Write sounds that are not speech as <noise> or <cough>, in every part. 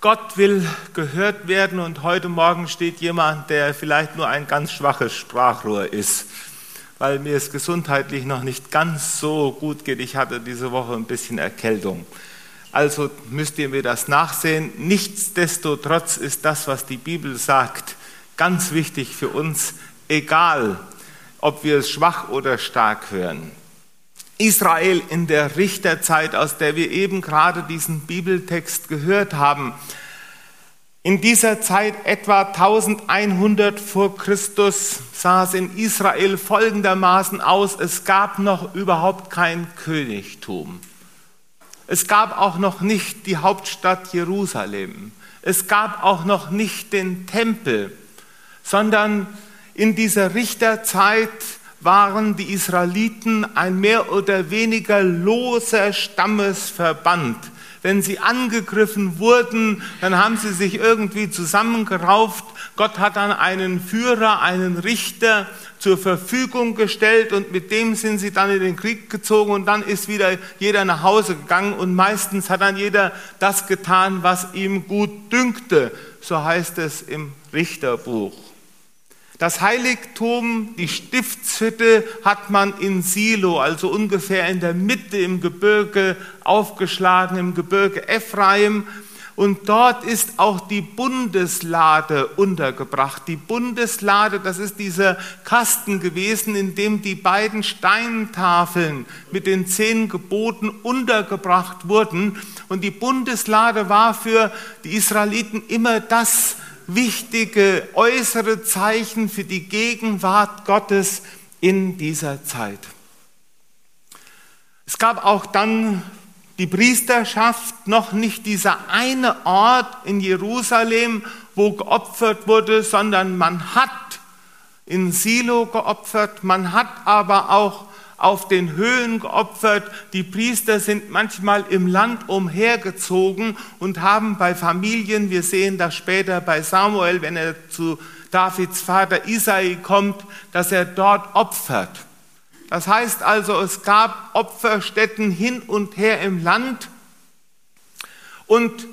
Gott will gehört werden und heute Morgen steht jemand, der vielleicht nur ein ganz schwaches Sprachrohr ist, weil mir es gesundheitlich noch nicht ganz so gut geht. Ich hatte diese Woche ein bisschen Erkältung. Also müsst ihr mir das nachsehen. Nichtsdestotrotz ist das, was die Bibel sagt, ganz wichtig für uns, egal ob wir es schwach oder stark hören. Israel in der Richterzeit, aus der wir eben gerade diesen Bibeltext gehört haben. In dieser Zeit etwa 1100 vor Christus sah es in Israel folgendermaßen aus, es gab noch überhaupt kein Königtum. Es gab auch noch nicht die Hauptstadt Jerusalem. Es gab auch noch nicht den Tempel, sondern in dieser Richterzeit waren die Israeliten ein mehr oder weniger loser Stammesverband. Wenn sie angegriffen wurden, dann haben sie sich irgendwie zusammengerauft. Gott hat dann einen Führer, einen Richter zur Verfügung gestellt und mit dem sind sie dann in den Krieg gezogen und dann ist wieder jeder nach Hause gegangen und meistens hat dann jeder das getan, was ihm gut dünkte. So heißt es im Richterbuch. Das Heiligtum, die Stiftshütte hat man in Silo, also ungefähr in der Mitte im Gebirge aufgeschlagen, im Gebirge Ephraim. Und dort ist auch die Bundeslade untergebracht. Die Bundeslade, das ist dieser Kasten gewesen, in dem die beiden Steintafeln mit den zehn Geboten untergebracht wurden. Und die Bundeslade war für die Israeliten immer das wichtige äußere Zeichen für die Gegenwart Gottes in dieser Zeit. Es gab auch dann die Priesterschaft, noch nicht dieser eine Ort in Jerusalem, wo geopfert wurde, sondern man hat in Silo geopfert, man hat aber auch auf den Höhen geopfert. Die Priester sind manchmal im Land umhergezogen und haben bei Familien, wir sehen das später bei Samuel, wenn er zu Davids Vater Isai kommt, dass er dort opfert. Das heißt also, es gab Opferstätten hin und her im Land und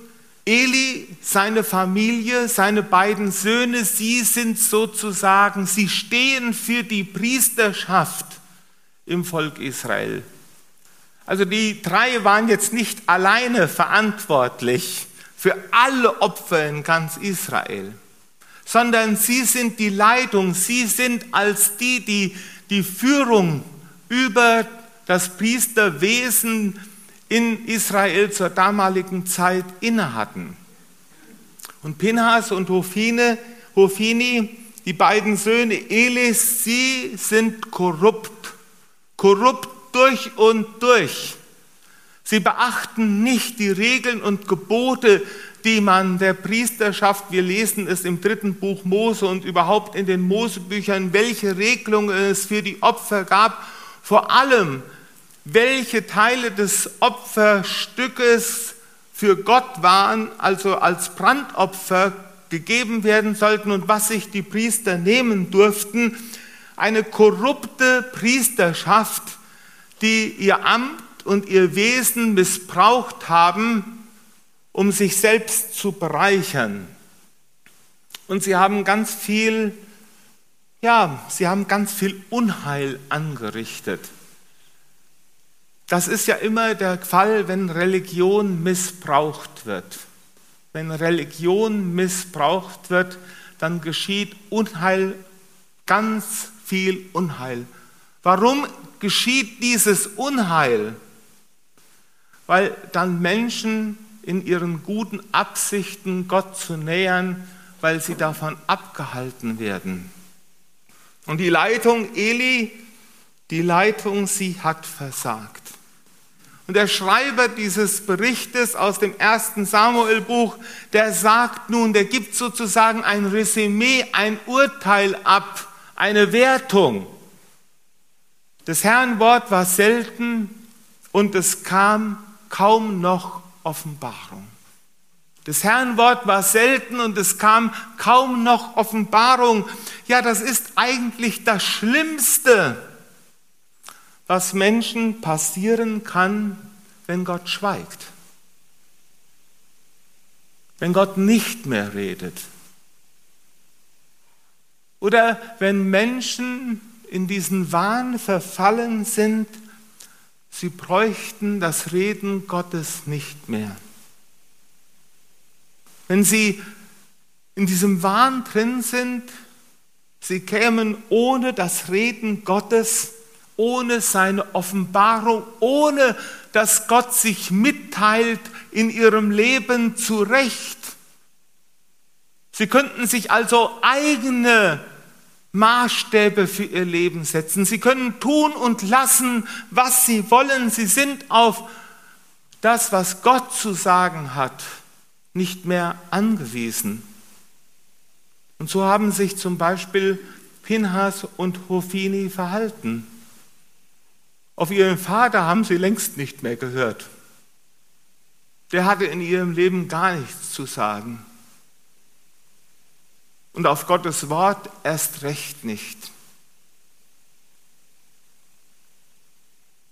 Eli, seine Familie, seine beiden Söhne, sie sind sozusagen, sie stehen für die Priesterschaft im Volk Israel. Also die drei waren jetzt nicht alleine verantwortlich für alle Opfer in ganz Israel, sondern sie sind die Leitung, sie sind als die, die die Führung über das Priesterwesen in Israel zur damaligen Zeit innehatten. Und Pinhas und Hofine, Hofini, die beiden Söhne Elis, sie sind korrupt korrupt durch und durch. Sie beachten nicht die Regeln und Gebote, die man der Priesterschaft, wir lesen es im dritten Buch Mose und überhaupt in den Mosebüchern, welche Regelungen es für die Opfer gab, vor allem welche Teile des Opferstückes für Gott waren, also als Brandopfer gegeben werden sollten und was sich die Priester nehmen durften eine korrupte Priesterschaft, die ihr Amt und ihr Wesen missbraucht haben, um sich selbst zu bereichern. Und sie haben ganz viel, ja, sie haben ganz viel Unheil angerichtet. Das ist ja immer der Fall, wenn Religion missbraucht wird. Wenn Religion missbraucht wird, dann geschieht Unheil ganz viel Unheil. Warum geschieht dieses Unheil? Weil dann Menschen in ihren guten Absichten Gott zu nähern, weil sie davon abgehalten werden. Und die Leitung Eli, die Leitung, sie hat versagt. Und der Schreiber dieses Berichtes aus dem ersten Samuel-Buch, der sagt nun, der gibt sozusagen ein Resümee, ein Urteil ab eine Wertung. Das Herrn Wort war selten und es kam kaum noch Offenbarung. Das Herrn Wort war selten und es kam kaum noch Offenbarung. Ja, das ist eigentlich das Schlimmste, was Menschen passieren kann, wenn Gott schweigt. wenn Gott nicht mehr redet. Oder wenn Menschen in diesen Wahn verfallen sind, sie bräuchten das Reden Gottes nicht mehr. Wenn sie in diesem Wahn drin sind, sie kämen ohne das Reden Gottes, ohne seine Offenbarung, ohne dass Gott sich mitteilt in ihrem Leben zurecht. Sie könnten sich also eigene Maßstäbe für ihr Leben setzen. Sie können tun und lassen, was sie wollen. Sie sind auf das, was Gott zu sagen hat, nicht mehr angewiesen. Und so haben sich zum Beispiel Pinhas und Hofini verhalten. Auf ihren Vater haben sie längst nicht mehr gehört. Der hatte in ihrem Leben gar nichts zu sagen. Und auf Gottes Wort erst recht nicht.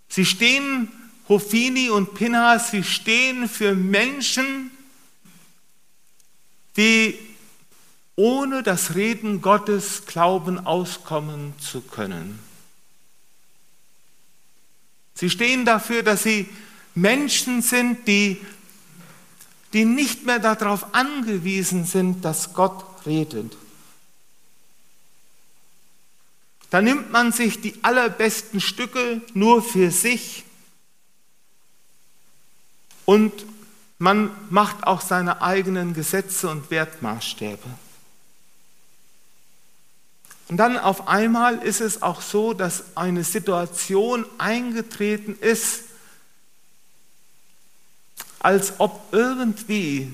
Sie stehen, Hofini und Pinhas, sie stehen für Menschen, die ohne das Reden Gottes glauben auskommen zu können. Sie stehen dafür, dass sie Menschen sind, die, die nicht mehr darauf angewiesen sind, dass Gott redet. Da nimmt man sich die allerbesten Stücke nur für sich und man macht auch seine eigenen Gesetze und Wertmaßstäbe. Und dann auf einmal ist es auch so, dass eine Situation eingetreten ist, als ob irgendwie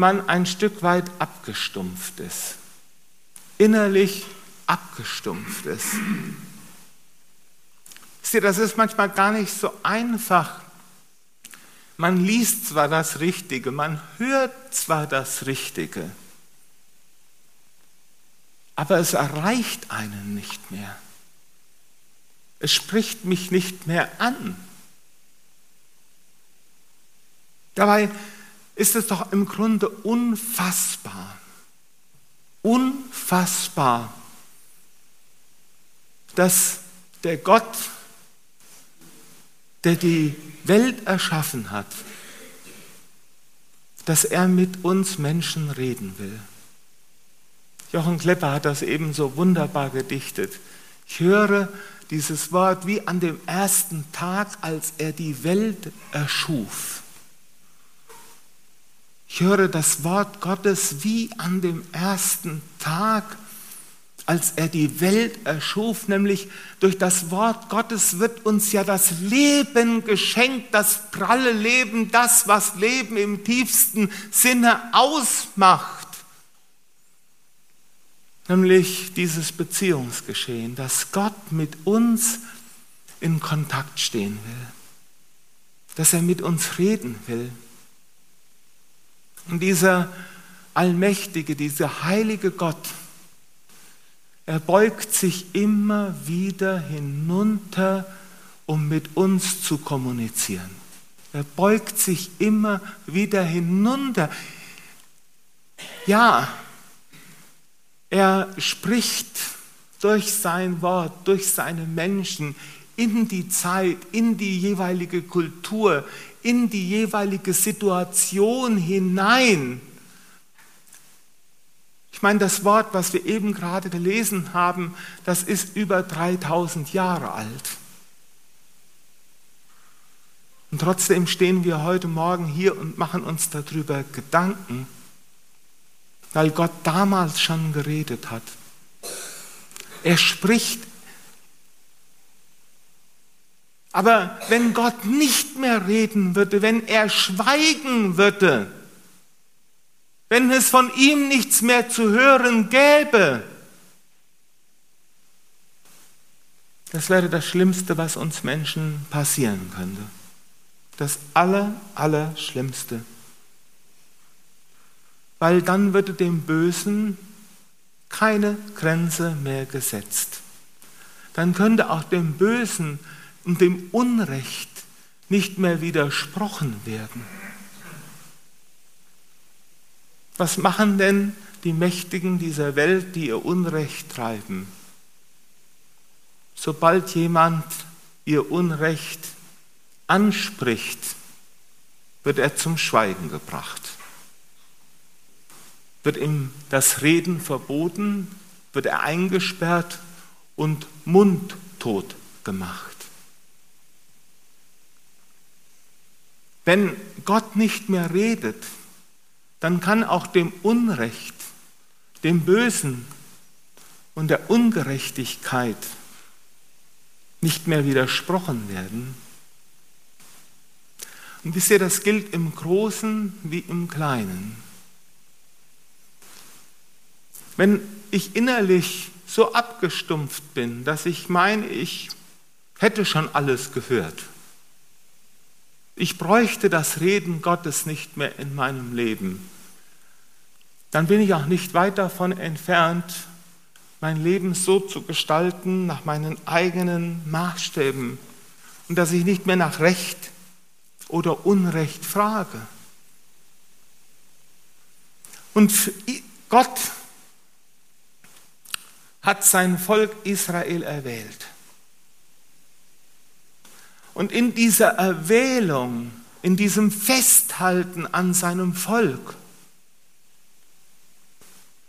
man ein Stück weit abgestumpft ist, innerlich abgestumpft ist. Seht, das ist manchmal gar nicht so einfach. Man liest zwar das Richtige, man hört zwar das Richtige, aber es erreicht einen nicht mehr. Es spricht mich nicht mehr an. Dabei ist es doch im Grunde unfassbar, unfassbar, dass der Gott, der die Welt erschaffen hat, dass er mit uns Menschen reden will. Jochen Klepper hat das eben so wunderbar gedichtet. Ich höre dieses Wort wie an dem ersten Tag, als er die Welt erschuf. Ich höre das Wort Gottes wie an dem ersten Tag, als er die Welt erschuf, nämlich durch das Wort Gottes wird uns ja das Leben geschenkt, das pralle Leben, das, was Leben im tiefsten Sinne ausmacht nämlich dieses Beziehungsgeschehen, dass Gott mit uns in Kontakt stehen will, dass er mit uns reden will. Und dieser allmächtige, dieser heilige Gott, er beugt sich immer wieder hinunter, um mit uns zu kommunizieren. Er beugt sich immer wieder hinunter. Ja, er spricht durch sein Wort, durch seine Menschen in die Zeit, in die jeweilige Kultur, in die jeweilige Situation hinein. Ich meine, das Wort, was wir eben gerade gelesen haben, das ist über 3000 Jahre alt. Und trotzdem stehen wir heute Morgen hier und machen uns darüber Gedanken weil Gott damals schon geredet hat. Er spricht. Aber wenn Gott nicht mehr reden würde, wenn er schweigen würde, wenn es von ihm nichts mehr zu hören gäbe, das wäre das Schlimmste, was uns Menschen passieren könnte. Das Aller, Allerschlimmste weil dann würde dem Bösen keine Grenze mehr gesetzt. Dann könnte auch dem Bösen und dem Unrecht nicht mehr widersprochen werden. Was machen denn die Mächtigen dieser Welt, die ihr Unrecht treiben? Sobald jemand ihr Unrecht anspricht, wird er zum Schweigen gebracht. Wird ihm das Reden verboten, wird er eingesperrt und mundtot gemacht. Wenn Gott nicht mehr redet, dann kann auch dem Unrecht, dem Bösen und der Ungerechtigkeit nicht mehr widersprochen werden. Und wisst ihr, das gilt im Großen wie im Kleinen. Wenn ich innerlich so abgestumpft bin, dass ich meine, ich hätte schon alles gehört, ich bräuchte das Reden Gottes nicht mehr in meinem Leben, dann bin ich auch nicht weit davon entfernt, mein Leben so zu gestalten nach meinen eigenen Maßstäben und dass ich nicht mehr nach Recht oder Unrecht frage. Und Gott hat sein Volk Israel erwählt. Und in dieser Erwählung, in diesem Festhalten an seinem Volk,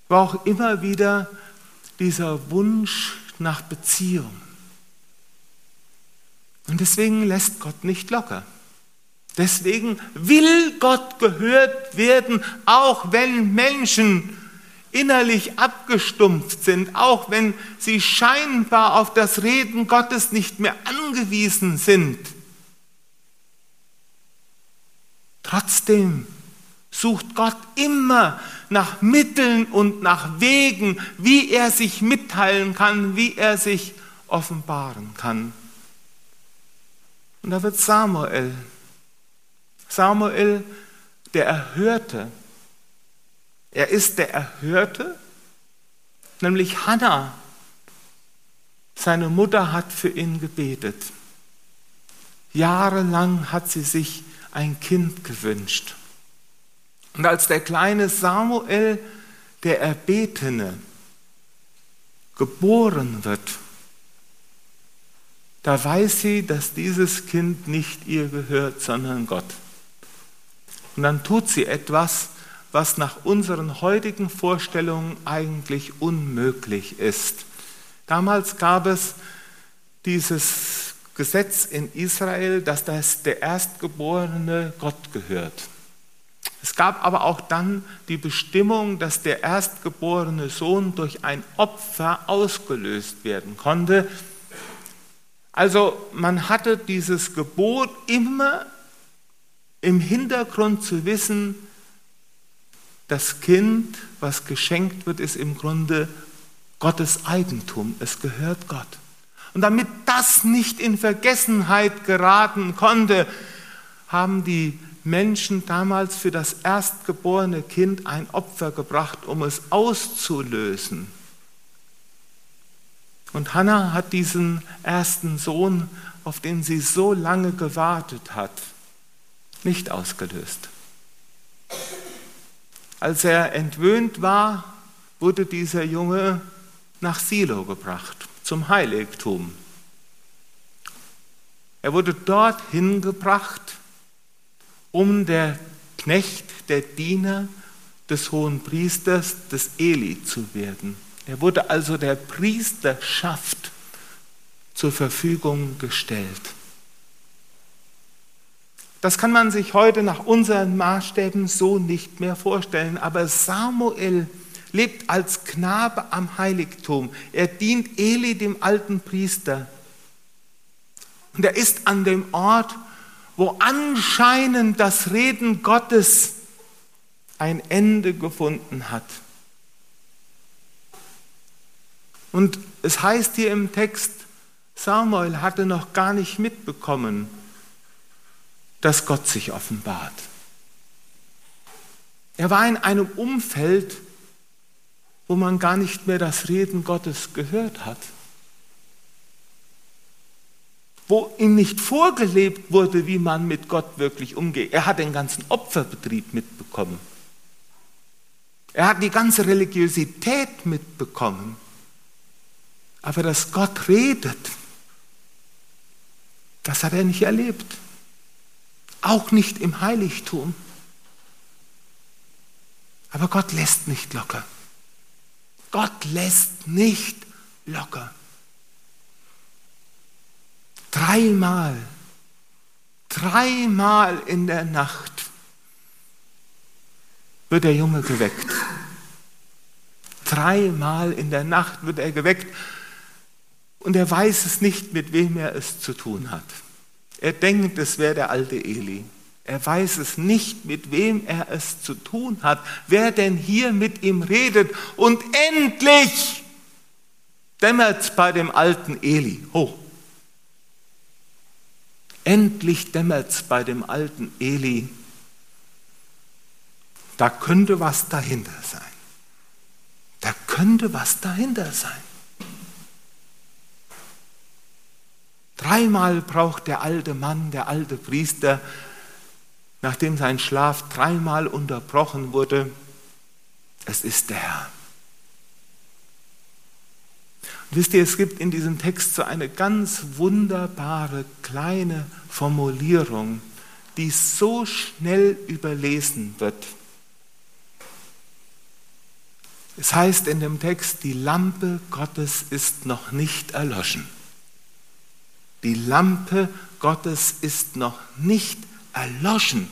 war auch immer wieder dieser Wunsch nach Beziehung. Und deswegen lässt Gott nicht locker. Deswegen will Gott gehört werden, auch wenn Menschen innerlich abgestumpft sind, auch wenn sie scheinbar auf das Reden Gottes nicht mehr angewiesen sind. Trotzdem sucht Gott immer nach Mitteln und nach Wegen, wie er sich mitteilen kann, wie er sich offenbaren kann. Und da wird Samuel, Samuel der Erhörte, er ist der Erhörte, nämlich Hannah. Seine Mutter hat für ihn gebetet. Jahrelang hat sie sich ein Kind gewünscht. Und als der kleine Samuel, der Erbetene, geboren wird, da weiß sie, dass dieses Kind nicht ihr gehört, sondern Gott. Und dann tut sie etwas, was nach unseren heutigen Vorstellungen eigentlich unmöglich ist. Damals gab es dieses Gesetz in Israel, dass das der Erstgeborene Gott gehört. Es gab aber auch dann die Bestimmung, dass der erstgeborene Sohn durch ein Opfer ausgelöst werden konnte. Also man hatte dieses Gebot immer im Hintergrund zu wissen, das Kind, was geschenkt wird, ist im Grunde Gottes Eigentum. Es gehört Gott. Und damit das nicht in Vergessenheit geraten konnte, haben die Menschen damals für das erstgeborene Kind ein Opfer gebracht, um es auszulösen. Und Hannah hat diesen ersten Sohn, auf den sie so lange gewartet hat, nicht ausgelöst. Als er entwöhnt war, wurde dieser Junge nach Silo gebracht, zum Heiligtum. Er wurde dorthin gebracht, um der Knecht, der Diener des hohen Priesters, des Eli zu werden. Er wurde also der Priesterschaft zur Verfügung gestellt. Das kann man sich heute nach unseren Maßstäben so nicht mehr vorstellen. Aber Samuel lebt als Knabe am Heiligtum. Er dient Eli, dem alten Priester. Und er ist an dem Ort, wo anscheinend das Reden Gottes ein Ende gefunden hat. Und es heißt hier im Text, Samuel hatte noch gar nicht mitbekommen, dass Gott sich offenbart. Er war in einem Umfeld, wo man gar nicht mehr das Reden Gottes gehört hat, wo ihm nicht vorgelebt wurde, wie man mit Gott wirklich umgeht. Er hat den ganzen Opferbetrieb mitbekommen. Er hat die ganze Religiosität mitbekommen. Aber dass Gott redet, das hat er nicht erlebt. Auch nicht im Heiligtum. Aber Gott lässt nicht locker. Gott lässt nicht locker. Dreimal, dreimal in der Nacht wird der Junge geweckt. Dreimal in der Nacht wird er geweckt und er weiß es nicht, mit wem er es zu tun hat. Er denkt, es wäre der alte Eli. Er weiß es nicht, mit wem er es zu tun hat, wer denn hier mit ihm redet. Und endlich dämmert es bei dem alten Eli. Hoch. Endlich dämmert es bei dem alten Eli. Da könnte was dahinter sein. Da könnte was dahinter sein. Dreimal braucht der alte Mann, der alte Priester, nachdem sein Schlaf dreimal unterbrochen wurde, es ist der Herr. Und wisst ihr, es gibt in diesem Text so eine ganz wunderbare kleine Formulierung, die so schnell überlesen wird. Es heißt in dem Text, die Lampe Gottes ist noch nicht erloschen. Die Lampe Gottes ist noch nicht erloschen.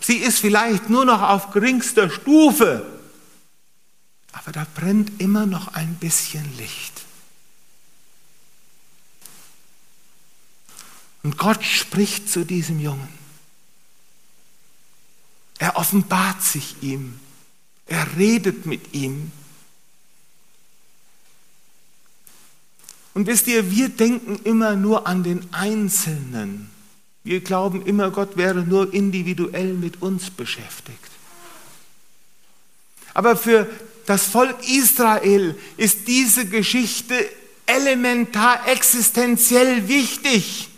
Sie ist vielleicht nur noch auf geringster Stufe, aber da brennt immer noch ein bisschen Licht. Und Gott spricht zu diesem Jungen. Er offenbart sich ihm. Er redet mit ihm. Und wisst ihr, wir denken immer nur an den Einzelnen. Wir glauben immer, Gott wäre nur individuell mit uns beschäftigt. Aber für das Volk Israel ist diese Geschichte elementar existenziell wichtig.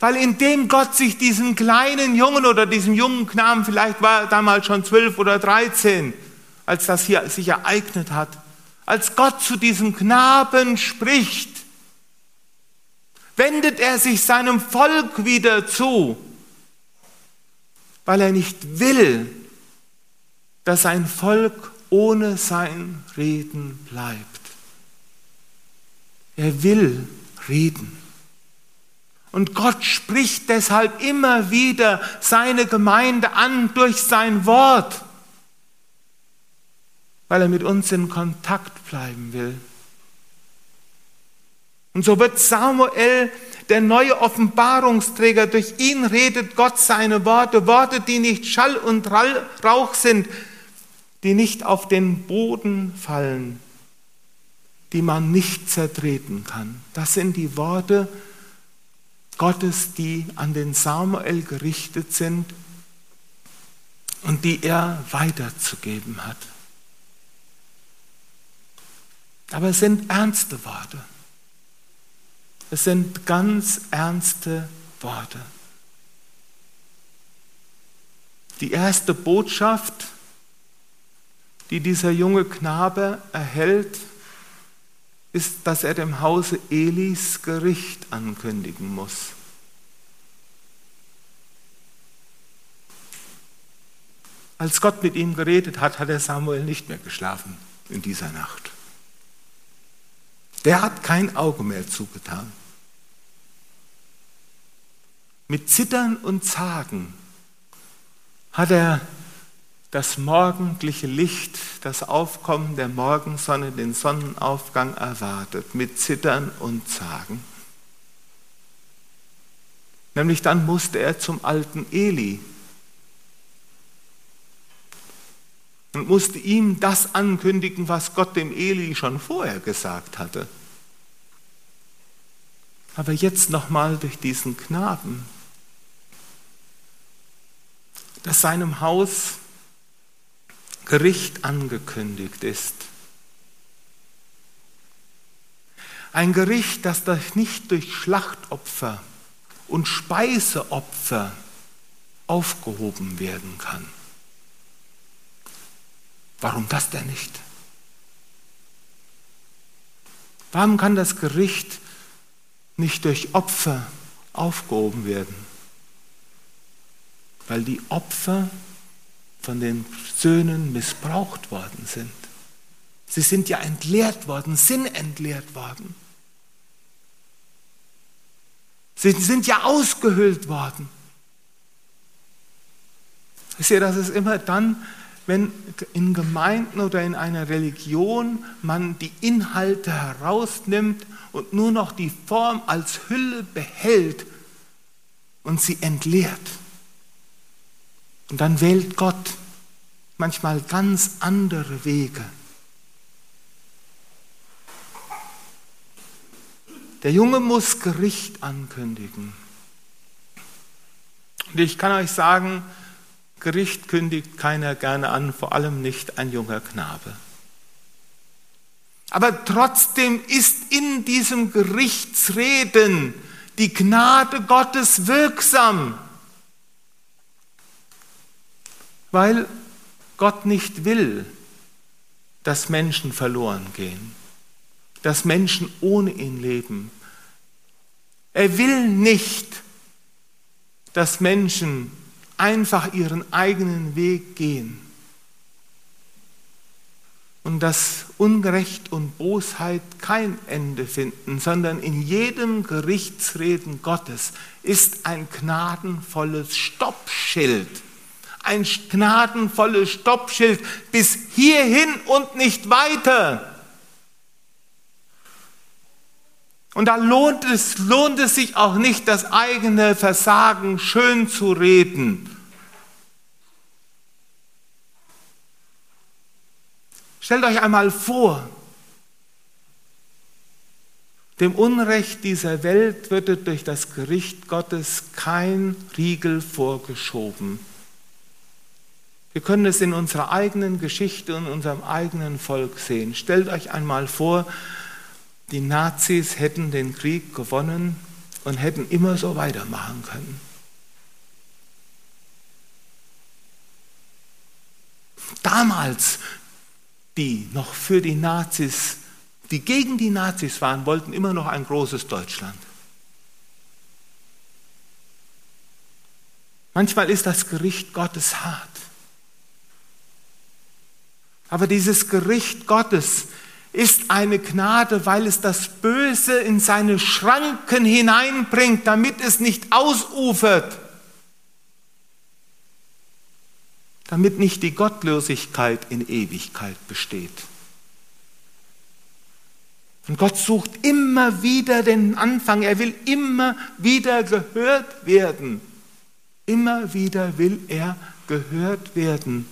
Weil indem Gott sich diesen kleinen Jungen oder diesem jungen Knaben, vielleicht war er damals schon zwölf oder dreizehn, als das hier sich ereignet hat, als Gott zu diesem Knaben spricht, wendet er sich seinem Volk wieder zu, weil er nicht will, dass sein Volk ohne sein Reden bleibt. Er will reden. Und Gott spricht deshalb immer wieder seine Gemeinde an durch sein Wort weil er mit uns in Kontakt bleiben will. Und so wird Samuel der neue Offenbarungsträger. Durch ihn redet Gott seine Worte, Worte, die nicht Schall und Rauch sind, die nicht auf den Boden fallen, die man nicht zertreten kann. Das sind die Worte Gottes, die an den Samuel gerichtet sind und die er weiterzugeben hat. Aber es sind ernste Worte. Es sind ganz ernste Worte. Die erste Botschaft, die dieser junge Knabe erhält, ist, dass er dem Hause Elis Gericht ankündigen muss. Als Gott mit ihm geredet hat, hat er Samuel nicht mehr geschlafen in dieser Nacht. Der hat kein Auge mehr zugetan. Mit Zittern und Zagen hat er das morgendliche Licht, das Aufkommen der Morgensonne, den Sonnenaufgang erwartet, mit Zittern und Zagen. Nämlich dann musste er zum alten Eli und musste ihm das ankündigen, was Gott dem Eli schon vorher gesagt hatte. Aber jetzt nochmal durch diesen Knaben, dass seinem Haus Gericht angekündigt ist. Ein Gericht, das nicht durch Schlachtopfer und Speiseopfer aufgehoben werden kann. Warum das denn nicht? Warum kann das Gericht nicht durch Opfer aufgehoben werden? Weil die Opfer von den Söhnen missbraucht worden sind. Sie sind ja entleert worden, sind entleert worden. Sie sind ja ausgehöhlt worden. Ich sehe, das ist immer dann, wenn in Gemeinden oder in einer Religion man die Inhalte herausnimmt und nur noch die Form als Hülle behält und sie entleert. Und dann wählt Gott manchmal ganz andere Wege. Der Junge muss Gericht ankündigen. Und ich kann euch sagen, Gericht kündigt keiner gerne an, vor allem nicht ein junger Knabe. Aber trotzdem ist in diesem Gerichtsreden die Gnade Gottes wirksam, weil Gott nicht will, dass Menschen verloren gehen, dass Menschen ohne ihn leben. Er will nicht, dass Menschen einfach ihren eigenen Weg gehen und dass Unrecht und Bosheit kein Ende finden, sondern in jedem Gerichtsreden Gottes ist ein gnadenvolles Stoppschild. Ein gnadenvolles Stoppschild bis hierhin und nicht weiter. Und da lohnt es, lohnt es sich auch nicht, das eigene Versagen schön zu reden. Stellt euch einmal vor, dem Unrecht dieser Welt wird durch das Gericht Gottes kein Riegel vorgeschoben. Wir können es in unserer eigenen Geschichte und unserem eigenen Volk sehen. Stellt euch einmal vor, die Nazis hätten den Krieg gewonnen und hätten immer so weitermachen können. Damals, die noch für die Nazis, die gegen die Nazis waren, wollten immer noch ein großes Deutschland. Manchmal ist das Gericht Gottes hart. Aber dieses Gericht Gottes ist eine Gnade, weil es das Böse in seine Schranken hineinbringt, damit es nicht ausufert, damit nicht die Gottlosigkeit in Ewigkeit besteht. Und Gott sucht immer wieder den Anfang, er will immer wieder gehört werden. Immer wieder will er gehört werden.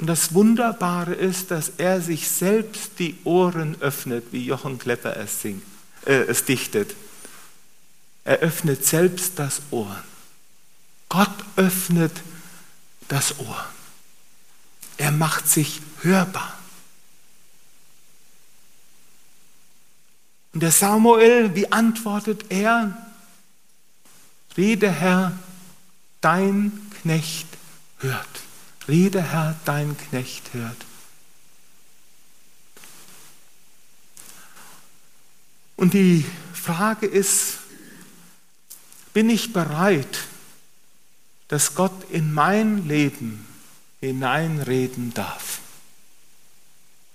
Und das Wunderbare ist, dass er sich selbst die Ohren öffnet, wie Jochen Klepper es, singt, äh, es dichtet. Er öffnet selbst das Ohr. Gott öffnet das Ohr. Er macht sich hörbar. Und der Samuel, wie antwortet er? Rede Herr, dein Knecht hört. Rede, Herr, dein Knecht hört. Und die Frage ist, bin ich bereit, dass Gott in mein Leben hineinreden darf?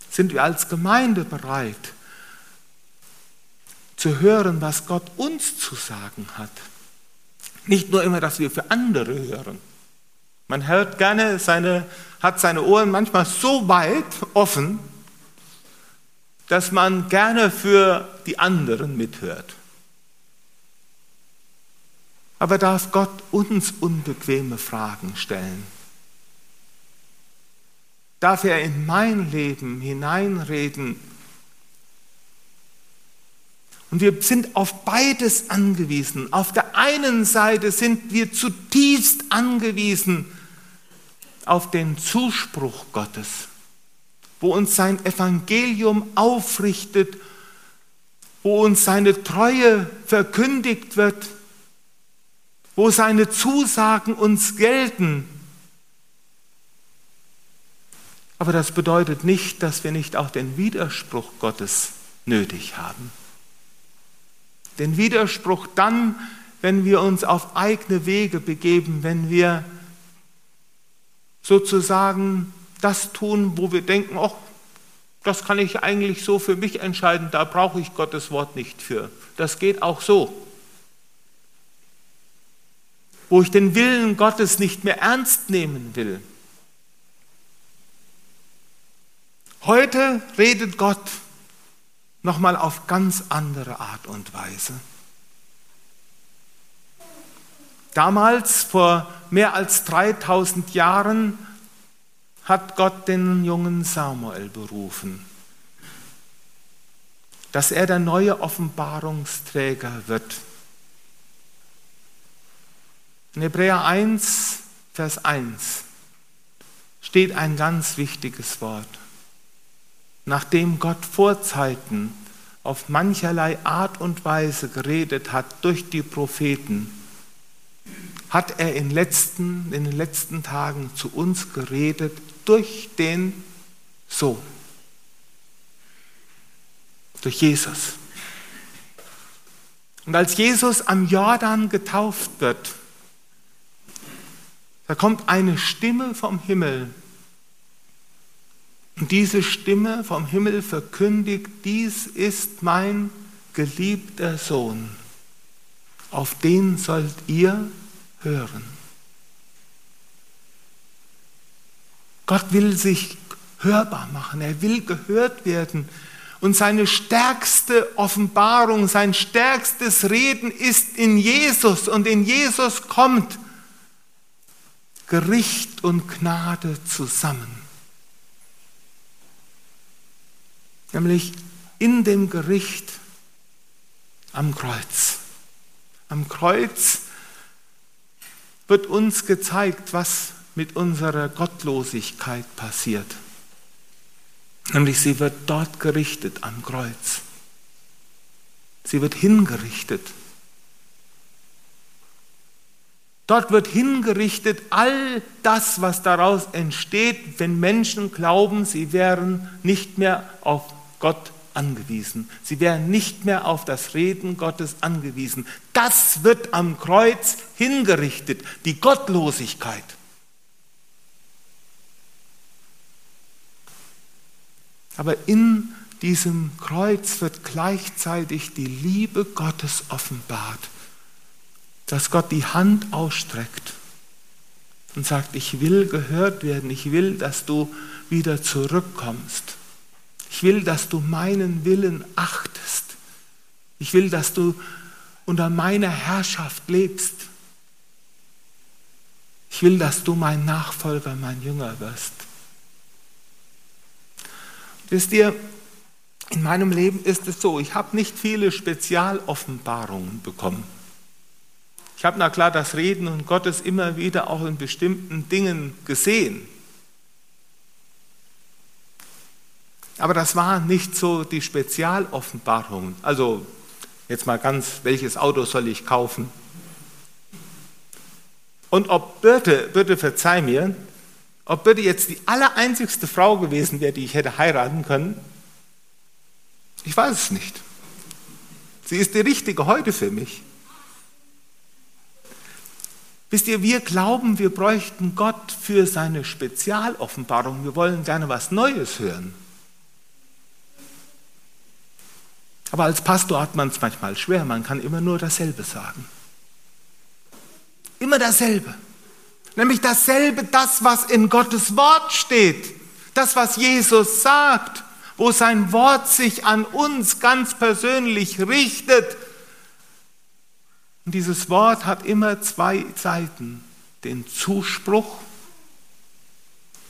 Sind wir als Gemeinde bereit zu hören, was Gott uns zu sagen hat? Nicht nur immer, dass wir für andere hören. Man hört gerne seine, hat seine Ohren manchmal so weit offen, dass man gerne für die anderen mithört. Aber darf Gott uns unbequeme Fragen stellen? Darf er in mein Leben hineinreden und wir sind auf beides angewiesen. Auf der einen Seite sind wir zutiefst angewiesen auf den Zuspruch Gottes, wo uns sein Evangelium aufrichtet, wo uns seine Treue verkündigt wird, wo seine Zusagen uns gelten. Aber das bedeutet nicht, dass wir nicht auch den Widerspruch Gottes nötig haben. Den Widerspruch dann, wenn wir uns auf eigene Wege begeben, wenn wir sozusagen das tun, wo wir denken, ach, das kann ich eigentlich so für mich entscheiden, da brauche ich Gottes Wort nicht für. Das geht auch so. Wo ich den Willen Gottes nicht mehr ernst nehmen will. Heute redet Gott nochmal auf ganz andere Art und Weise. Damals, vor mehr als 3000 Jahren, hat Gott den jungen Samuel berufen, dass er der neue Offenbarungsträger wird. In Hebräer 1, Vers 1 steht ein ganz wichtiges Wort. Nachdem Gott vor Zeiten auf mancherlei Art und Weise geredet hat durch die Propheten, hat er in, letzten, in den letzten Tagen zu uns geredet durch den Sohn, durch Jesus. Und als Jesus am Jordan getauft wird, da kommt eine Stimme vom Himmel. Und diese Stimme vom Himmel verkündigt, dies ist mein geliebter Sohn, auf den sollt ihr hören. Gott will sich hörbar machen, er will gehört werden. Und seine stärkste Offenbarung, sein stärkstes Reden ist in Jesus. Und in Jesus kommt Gericht und Gnade zusammen. Nämlich in dem Gericht am Kreuz. Am Kreuz wird uns gezeigt, was mit unserer Gottlosigkeit passiert. Nämlich sie wird dort gerichtet am Kreuz. Sie wird hingerichtet. Dort wird hingerichtet all das, was daraus entsteht, wenn Menschen glauben, sie wären nicht mehr auf Gott angewiesen. Sie wären nicht mehr auf das Reden Gottes angewiesen. Das wird am Kreuz hingerichtet, die Gottlosigkeit. Aber in diesem Kreuz wird gleichzeitig die Liebe Gottes offenbart, dass Gott die Hand ausstreckt und sagt, ich will gehört werden, ich will, dass du wieder zurückkommst. Ich will, dass du meinen Willen achtest. Ich will, dass du unter meiner Herrschaft lebst. Ich will, dass du mein Nachfolger, mein Jünger wirst. Wisst ihr, in meinem Leben ist es so, ich habe nicht viele Spezialoffenbarungen bekommen. Ich habe na klar das Reden und Gottes immer wieder auch in bestimmten Dingen gesehen. Aber das waren nicht so die Spezialoffenbarungen. Also jetzt mal ganz, welches Auto soll ich kaufen? Und ob Birte, Birte verzeih mir, ob Birte jetzt die allereinzigste Frau gewesen wäre, die ich hätte heiraten können, ich weiß es nicht. Sie ist die richtige heute für mich. Wisst ihr, wir glauben, wir bräuchten Gott für seine Spezialoffenbarung. Wir wollen gerne was Neues hören. Aber als Pastor hat man es manchmal schwer, man kann immer nur dasselbe sagen. Immer dasselbe. Nämlich dasselbe, das, was in Gottes Wort steht, das, was Jesus sagt, wo sein Wort sich an uns ganz persönlich richtet. Und dieses Wort hat immer zwei Seiten, den Zuspruch,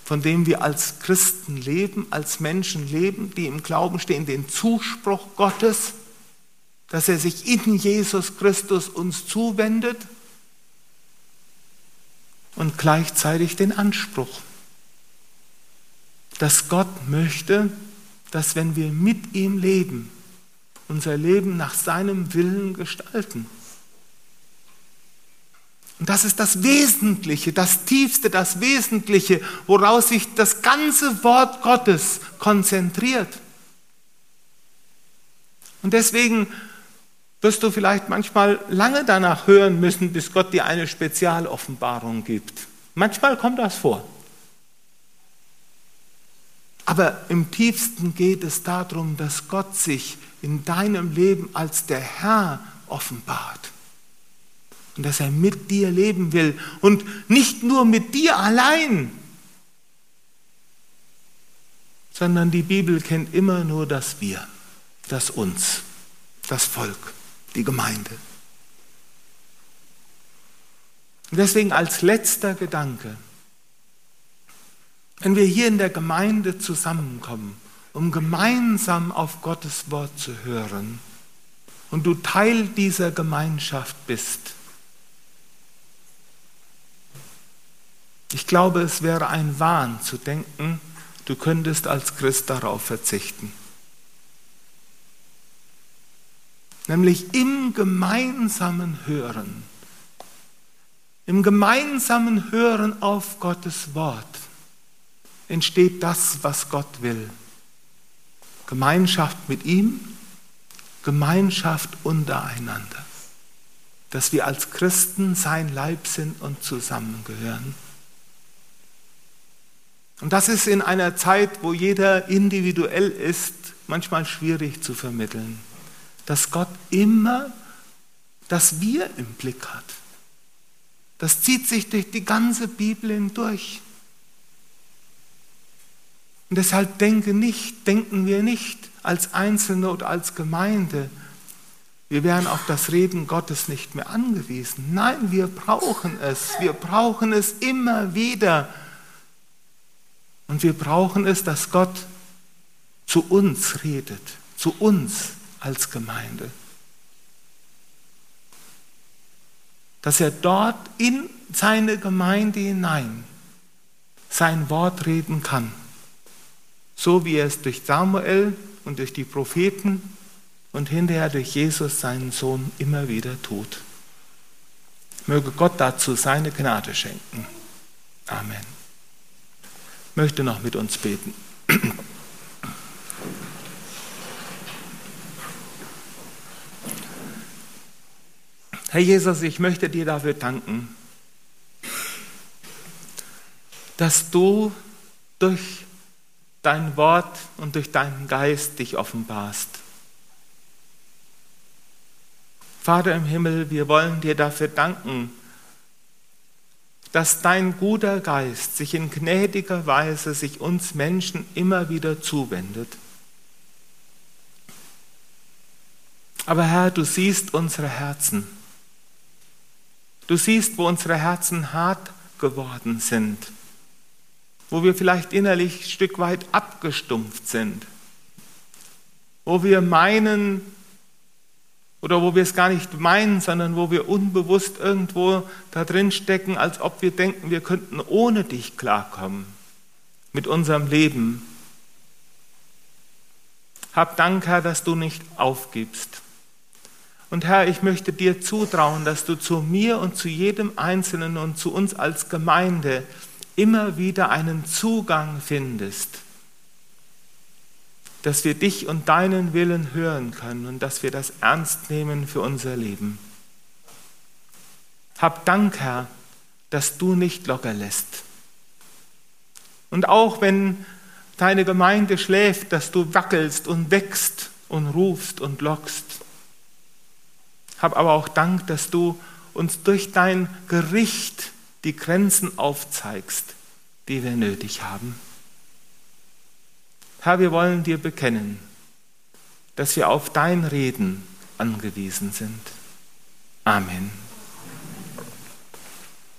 von dem wir als Christen leben, als Menschen leben, die im Glauben stehen, den Zuspruch Gottes, dass er sich in Jesus Christus uns zuwendet und gleichzeitig den Anspruch, dass Gott möchte, dass wenn wir mit ihm leben, unser Leben nach seinem Willen gestalten. Und das ist das Wesentliche, das Tiefste, das Wesentliche, woraus sich das ganze Wort Gottes konzentriert. Und deswegen wirst du vielleicht manchmal lange danach hören müssen, bis Gott dir eine Spezialoffenbarung gibt. Manchmal kommt das vor. Aber im tiefsten geht es darum, dass Gott sich in deinem Leben als der Herr offenbart. Und dass er mit dir leben will. Und nicht nur mit dir allein, sondern die Bibel kennt immer nur das Wir, das Uns, das Volk die Gemeinde. Und deswegen als letzter Gedanke, wenn wir hier in der Gemeinde zusammenkommen, um gemeinsam auf Gottes Wort zu hören und du Teil dieser Gemeinschaft bist, ich glaube, es wäre ein Wahn zu denken, du könntest als Christ darauf verzichten. nämlich im gemeinsamen Hören. Im gemeinsamen Hören auf Gottes Wort entsteht das, was Gott will. Gemeinschaft mit ihm, Gemeinschaft untereinander. Dass wir als Christen sein Leib sind und zusammengehören. Und das ist in einer Zeit, wo jeder individuell ist, manchmal schwierig zu vermitteln dass Gott immer das Wir im Blick hat. Das zieht sich durch die ganze Bibel hindurch. Und deshalb denke nicht, denken wir nicht als Einzelne oder als Gemeinde, wir wären auf das Reden Gottes nicht mehr angewiesen. Nein, wir brauchen es. Wir brauchen es immer wieder. Und wir brauchen es, dass Gott zu uns redet, zu uns als Gemeinde. Dass er dort in seine Gemeinde hinein sein Wort reden kann. So wie er es durch Samuel und durch die Propheten und hinterher durch Jesus, seinen Sohn, immer wieder tut. Möge Gott dazu seine Gnade schenken. Amen. Möchte noch mit uns beten. <clears throat> Herr Jesus, ich möchte dir dafür danken, dass du durch dein Wort und durch deinen Geist dich offenbarst. Vater im Himmel, wir wollen dir dafür danken, dass dein guter Geist sich in gnädiger Weise sich uns Menschen immer wieder zuwendet. Aber Herr, du siehst unsere Herzen. Du siehst, wo unsere Herzen hart geworden sind, wo wir vielleicht innerlich ein Stück weit abgestumpft sind, wo wir meinen oder wo wir es gar nicht meinen, sondern wo wir unbewusst irgendwo da drin stecken, als ob wir denken, wir könnten ohne dich klarkommen mit unserem Leben. Hab Dank, Herr, dass du nicht aufgibst und Herr, ich möchte dir zutrauen, dass du zu mir und zu jedem Einzelnen und zu uns als Gemeinde immer wieder einen Zugang findest, dass wir dich und deinen Willen hören können und dass wir das ernst nehmen für unser Leben. Hab Dank, Herr, dass du nicht locker lässt. Und auch wenn deine Gemeinde schläft, dass du wackelst und wächst und rufst und lockst. Hab aber auch Dank, dass du uns durch dein Gericht die Grenzen aufzeigst, die wir nötig haben. Herr, wir wollen dir bekennen, dass wir auf dein Reden angewiesen sind. Amen.